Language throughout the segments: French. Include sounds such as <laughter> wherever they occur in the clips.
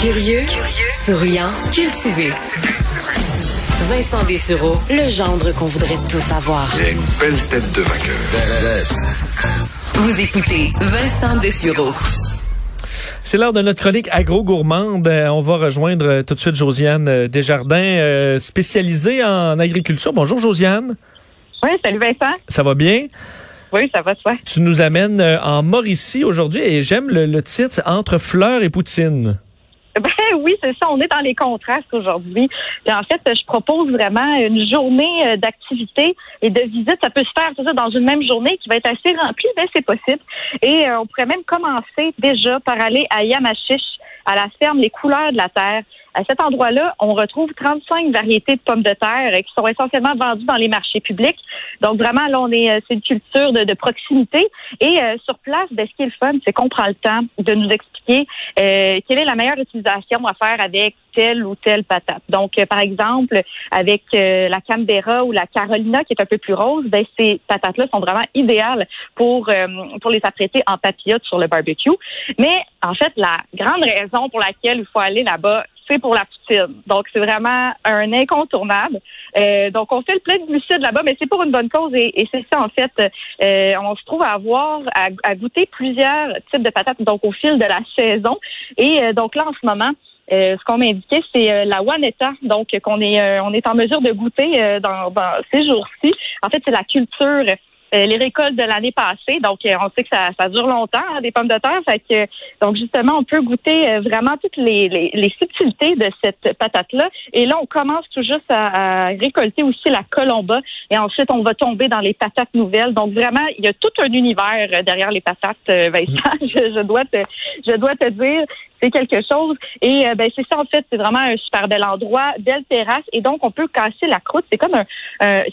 Curieux, souriant, cultivé. Vincent Dessureau, le gendre qu'on voudrait tous savoir. Il a une belle tête de vainqueur. Vous écoutez Vincent Dessureau. C'est l'heure de notre chronique agro-gourmande. Euh, on va rejoindre euh, tout de suite Josiane euh, Desjardins, spécialisée en agriculture. Bonjour Josiane. Oui, salut Vincent. Ça va bien? Oui, ça va, toi? Tu nous amènes en Mauricie aujourd'hui et j'aime le, le titre Entre fleurs et poutine. Ben <laughs> oui, c'est ça. On est dans les contrastes aujourd'hui. en fait, je propose vraiment une journée euh, d'activité et de visite. Ça peut se faire ça, dans une même journée qui va être assez remplie, mais c'est possible. Et euh, on pourrait même commencer déjà par aller à Yamachiche, à la ferme Les Couleurs de la Terre. À cet endroit-là, on retrouve 35 variétés de pommes de terre qui sont essentiellement vendues dans les marchés publics. Donc vraiment, là, on est, euh, c'est une culture de, proximité. Et euh, sur place, ben, ce qui est le fun, c'est qu'on prend le temps de nous expliquer euh, quelle est la meilleure utilisation à faire avec telle ou telle patate. Donc, par exemple, avec la Canberra ou la Carolina, qui est un peu plus rose, ben, ces patates-là sont vraiment idéales pour pour les apprêter en papillote sur le barbecue. Mais en fait, la grande raison pour laquelle il faut aller là-bas, pour la poutine. Donc, c'est vraiment un incontournable. Euh, donc, on fait le plein de glucides là-bas, mais c'est pour une bonne cause et, c'est ça, en fait. Euh, on se trouve à avoir, à, goûter plusieurs types de patates, donc au fil de la saison. Et euh, donc là, en ce moment, ce qu'on m'a indiqué, c'est la Waneta, donc qu'on est on est en mesure de goûter dans, dans, ces jours-ci. En fait, c'est la culture euh, les récoltes de l'année passée. Donc, euh, on sait que ça, dure longtemps, hein, des pommes de terre. Fait que, donc, justement, on peut goûter euh, vraiment toutes les, les, subtilités de cette patate-là. Et là, on commence tout juste à, récolter aussi la colomba. Et ensuite, on va tomber dans les patates nouvelles. Donc, vraiment, il y a tout un univers derrière les patates, Vincent. <laughs> Je, dois te, je dois te dire, c'est quelque chose. Et ben c'est ça en fait, c'est vraiment un super bel endroit, belle terrasse. Et donc on peut casser la croûte. C'est comme un,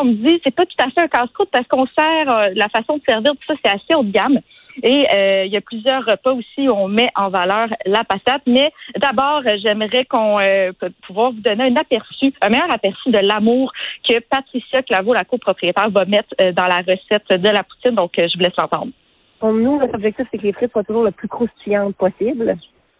on me dit, c'est pas tout à fait un casse-croûte parce qu'on sert, euh, la façon de servir, tout ça, c'est assez haut de gamme. Et euh, il y a plusieurs repas aussi où on met en valeur la patate. Mais d'abord, j'aimerais qu'on euh, pouvoir vous donner un aperçu, un meilleur aperçu de l'amour que Patricia Claveau, la copropriétaire, va mettre dans la recette de la poutine. Donc, je vous laisse l'entendre. Pour nous, notre objectif, c'est que les frites soient toujours le plus croustillantes possible.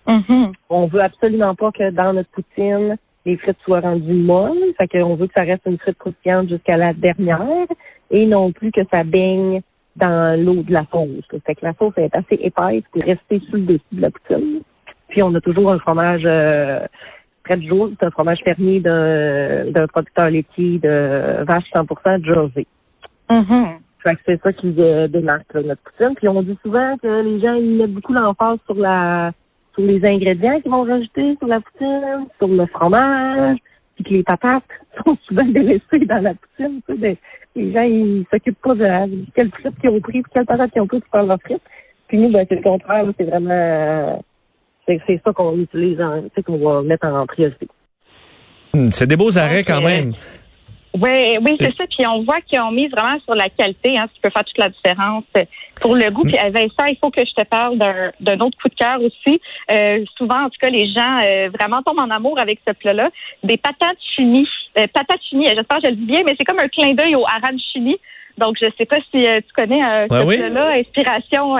Mm-hmm. On veut absolument pas que dans notre poutine, les frites soient rendues molles. Fait qu'on veut que ça reste une frite croustillante jusqu'à la dernière et non plus que ça baigne dans l'eau de la sauce. Fait que la sauce est assez épaisse pour rester sous le dessus de la poutine. Puis on a toujours un fromage euh, près du jour. C'est un fromage fermier d'un producteur laitier de vache 100% Jersey. Mm-hmm. Fait que c'est ça qui euh, démarque notre poutine. Puis on dit souvent que les gens ils mettent beaucoup l'emphase sur la sur les ingrédients qu'ils vont rajouter sur la poutine, sur le fromage, puis que les patates <laughs> sont souvent délaissées dans la poutine. Tu sais, les gens, ils s'occupent pas de quelle frite qu'ils ont pris, puis quelle patate qu'ils ont pris pour faire leur frite. Puis nous, ben, c'est le contraire. C'est vraiment... C'est, ça qu'on utilise, sais, qu'on va mettre en priorité. Hmm, c'est des beaux arrêts quand même. Oui, oui, c'est ça. Puis on voit qu'ils ont mis vraiment sur la qualité, hein, ce qui peut faire toute la différence pour le goût. Puis Vincent, il faut que je te parle d'un autre coup de cœur aussi. Euh, souvent, en tout cas, les gens euh, vraiment tombent en amour avec ce plat-là. Des patates chinies. Euh, patates chinies, j'espère que je le dis bien, mais c'est comme un clin d'œil au arancini. Donc, je sais pas si euh, tu connais euh, ce plat-là, inspiration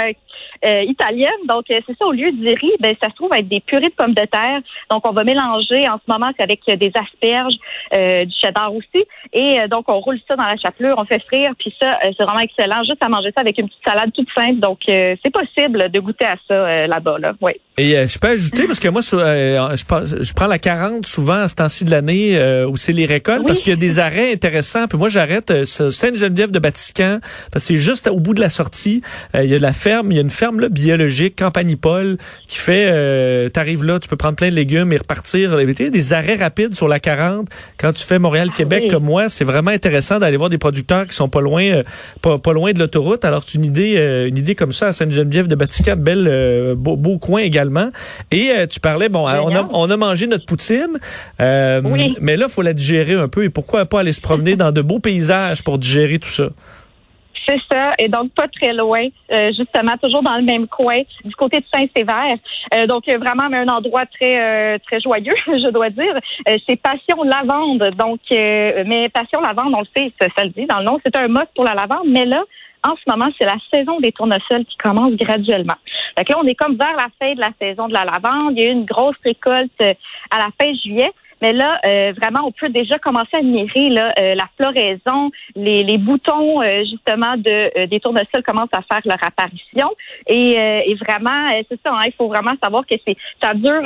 euh, italienne. Donc, c'est ça, au lieu du riz, ben, ça se trouve être des purées de pommes de terre. Donc, on va mélanger en ce moment avec des asperges, du cheddar aussi. Et donc, on roule ça dans la chapelure, on fait frire, puis ça, c'est vraiment excellent. Juste à manger ça avec une petite salade toute simple. Donc, c'est possible de goûter à ça là-bas. Là. Oui. Et je peux ajouter, parce que moi, je, prends la 40 souvent à ce temps-ci de l'année où c'est les récoltes, parce qu'il y a des arrêts intéressants. Puis moi, j'arrête Sainte-Geneviève de Vatican, parce que c'est juste au bout de la sortie, euh, il y a la ferme, il y a une ferme là, biologique, Campanipole, qui fait, euh, t'arrives là, tu peux prendre plein de légumes et repartir. Des arrêts rapides sur la 40. Quand tu fais Montréal-Québec ah comme moi, c'est vraiment intéressant d'aller voir des producteurs qui sont pas loin, euh, pas, loin de l'autoroute. Alors, c'est une idée, euh, une idée comme ça à Sainte-Geneviève de Vatican, belle, beau, coin également. Et tu parlais, bon, on a, on a mangé notre poutine, mais là, faut la digérer un peu. Et pourquoi pas aller se promener dans de beaux paysages pour digérer tout ça? C'est ça, et donc pas très loin, euh, justement, toujours dans le même coin, du côté de Saint-Sévère. Euh, donc vraiment un endroit très euh, très joyeux, <laughs> je dois dire. c'est Passion Lavande. Donc, mais Passion Lavande, on le sait, ça, le dit dans le nom, c'est un mot pour la lavande, mais là, en ce moment, c'est la saison des tournesols qui commence graduellement. Que là, on est comme vers la fin de la saison de la lavande. Il y a eu une grosse récolte euh, à la fin juillet. Mais là, euh, vraiment, on peut déjà commencer à admirer là, euh, la floraison, les, les boutons justement de des tournesols commencent à faire leur apparition. Et, et vraiment, c'est ça, hein, il faut vraiment savoir que c'est ça dure.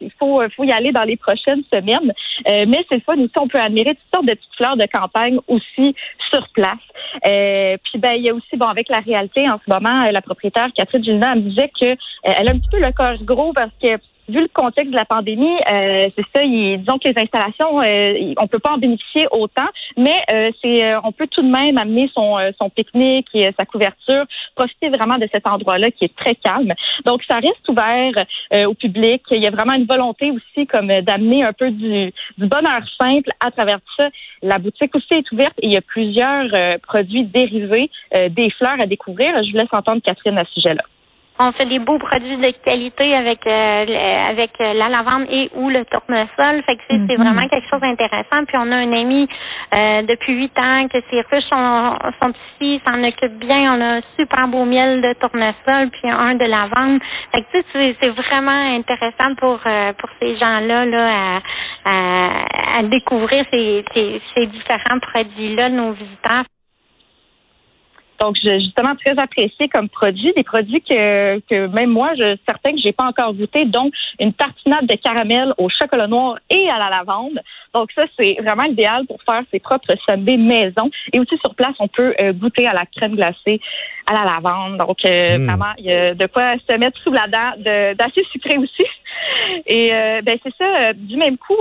il faut faut y aller dans les prochaines semaines. mais c'est le fun aussi, on peut admirer toutes sortes de petites fleurs de campagne aussi sur place. puis ben il y a aussi bon avec la réalité en ce moment, la propriétaire Catherine me disait que elle a un petit peu le corps gros parce que vu le contexte de la pandémie, euh, c'est ça, disons que les installations, euh, on peut pas en bénéficier autant, mais euh, c'est, euh, on peut tout de même amener son, son pique-nique et sa couverture, profiter vraiment de cet endroit-là qui est très calme. Donc, ça reste ouvert au public. Il y a vraiment une volonté aussi comme d'amener un peu du, du bonheur simple à travers ça. La boutique aussi est ouverte et il y a plusieurs produits dérivés des fleurs à découvrir. Je vous laisse entendre Catherine à ce sujet-là on fait des beaux produits de qualité avec euh, avec euh, la lavande et ou le tournesol. Fait que c'est mhm. vraiment quelque chose d'intéressant. Puis on a un ami euh, depuis huit ans que ses ruches sont, sont ici, s'en occupe bien. On a un super beau miel de tournesol puis un de lavande. Fait que c'est, c'est vraiment intéressant pour pour ces gens-là là à, à, découvrir ces, ces, ces différents produits-là de nos visiteurs. Donc, justement, très apprécié comme produit, des produits que, que même moi, je certains que j'ai pas encore goûté, donc une tartinade de caramel au chocolat noir et à la lavande. Donc, ça, c'est vraiment idéal pour faire ses propres sundaes maison. Et aussi, sur place, on peut euh, goûter à la crème glacée à la lavande. Donc, euh, hmm. vraiment, il y a de quoi se mettre sous la dent d'assez sucré aussi. Et euh, ben c'est ça, du même coup,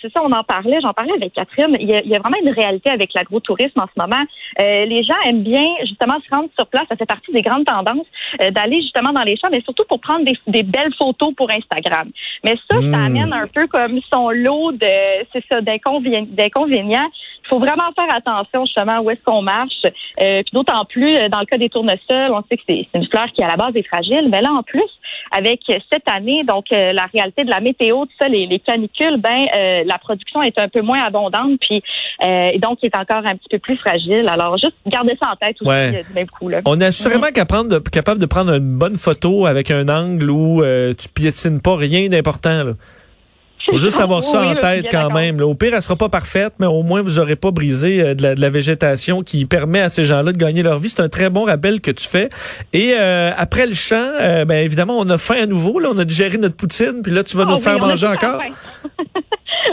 c'est ça, on en parlait, j'en parlais avec Catherine. Il y, a, il y, a, vraiment une réalité avec l'agrotourisme en ce moment. les gens aiment bien justement se rendre sur place. Ça fait partie des grandes tendances euh, d'aller justement dans les champs, mais surtout pour prendre des, belles photos pour Instagram. Mais ça, ça hmm. amène un peu comme son lot de, c'est ça, d'inconvénients. Faut vraiment faire attention justement où est-ce qu'on marche. Euh, puis d'autant plus euh, dans le cas des tournesols, on sait que c'est une fleur qui à la base est fragile, mais là en plus avec cette année, donc la réalité de la météo, tout ça, les, canicules, ben la production est un peu moins abondante, puis et donc est encore un petit peu plus fragile. Alors juste garder ça en tête aussi. On est assurément capable, de, capable de prendre une bonne photo avec un angle où euh, tu piétines pas rien d'important. Faut juste avoir ça en tête quand même. Au pire, elle sera pas parfaite, mais au moins vous aurez pas brisé euh, de, la, végétation qui permet à ces gens-là de gagner leur vie. C'est un très bon rappel que tu fais. Et euh, après le chant, ben évidemment, on a faim à nouveau. Là, on a digéré notre poutine, puis là, tu vas nous ah faire manger encore.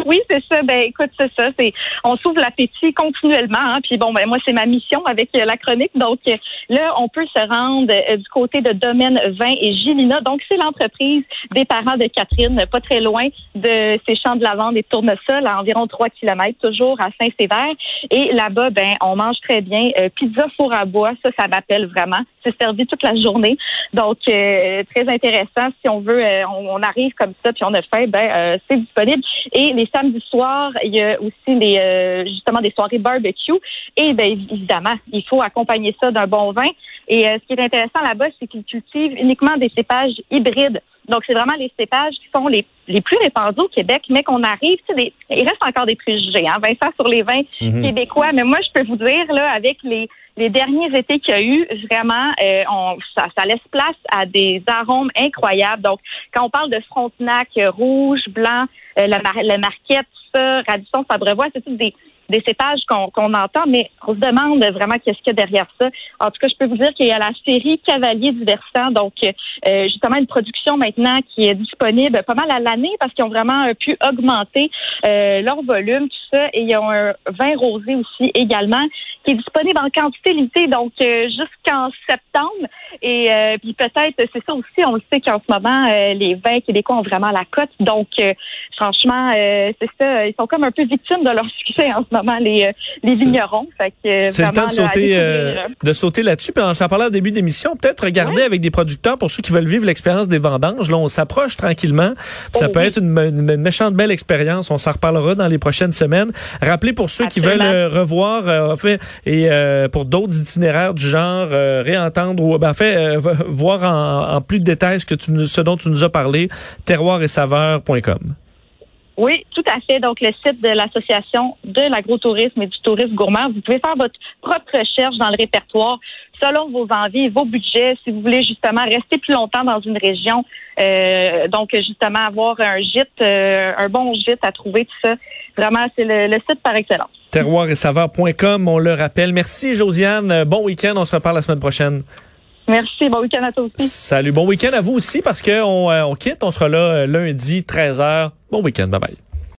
Oui, c'est ça. Ben écoute, c'est ça. C'est on s'ouvre l'appétit continuellement. Hein, puis bon, ben moi c'est ma mission avec euh, la chronique. Donc euh, là, on peut se rendre euh, du côté de Domaine Vin et Gilina. Donc c'est l'entreprise des parents de Catherine, pas très loin de ces champs de lavande et de tournesol, à environ 3 kilomètres, toujours à Saint-Sévère. Et là-bas, ben on mange très bien. pizza four à bois, ça, ça m'appelle vraiment. C'est servi toute la journée. Donc très intéressant. Si on veut, on, arrive comme ça puis on a faim, ben c'est disponible. Samedis soirs, il y a aussi des, euh, justement des soirées barbecue. Et bien évidemment, il faut accompagner ça d'un bon vin. Et euh, ce qui est intéressant là-bas, c'est qu'ils cultivent uniquement des cépages hybrides. Donc, c'est vraiment les cépages qui sont les, les plus répandus au Québec, mais qu'on arrive, tu sais, il reste encore des préjugés, hein, Vincent, sur les vins mhm. québécois. Mais moi, je peux vous dire, là, avec les, les derniers étés qu'il y a eu, vraiment, euh, on, ça, ça, laisse place à des arômes incroyables. Donc, quand on parle de Frontenac rouge, blanc, euh, la, la marquette, ça, Radisson, Fabrevois, c'est tout des, des cépages qu'on entend, mais on se demande vraiment qu'est-ce qu'il y a derrière ça. En tout cas, je peux vous dire qu'il y a la série Cavalier du Versant, donc euh, justement une production maintenant qui est disponible pas mal à l'année parce qu'ils ont vraiment euh, pu augmenter euh, leur volume, ça, et il y a un vin rosé aussi également qui est disponible en quantité limitée, donc jusqu'en septembre. Et puis peut-être, c'est ça aussi, on le sait qu'en ce moment, les vins québécois ont vraiment la cote. Donc, franchement, c'est ça, ils sont comme un peu victimes de leur succès en ce moment les, euh, les vignerons. C'est le temps de sauter, euh, de sauter là-dessus. Puis j'en parlais au début d'émission, peut-être regarder avec des producteurs pour ceux qui veulent vivre l'expérience des vendanges. Là, on s'approche tranquillement. ça oh peut être une, méchante belle expérience. On s'en reparlera dans les prochaines semaines. Rappelez pour ceux qui veulent euh, revoir, en fait, et pour d'autres itinéraires du genre, réentendre ou, ben, en fait, voir en, en, plus de détails ce que tu, ce dont tu nous as parlé, terroir et saveur.com. Oui, tout à fait. Donc, le site de l'Association de l'agrotourisme et du tourisme gourmand, vous pouvez faire votre propre recherche dans le répertoire selon vos envies vos budgets. Si vous voulez justement rester plus longtemps dans une région, euh, donc justement avoir un gîte, euh, un bon gîte à trouver, tout ça. Vraiment, c'est le, site par excellence. Terroir et saveur.com, on le rappelle. Merci, Josiane. Bon week-end. On se reparle la semaine prochaine. Merci. Bon week-end à toi aussi. Salut. Bon week-end à vous aussi parce qu'on on quitte. On sera là lundi, 13h. Bon week-end. Bye bye.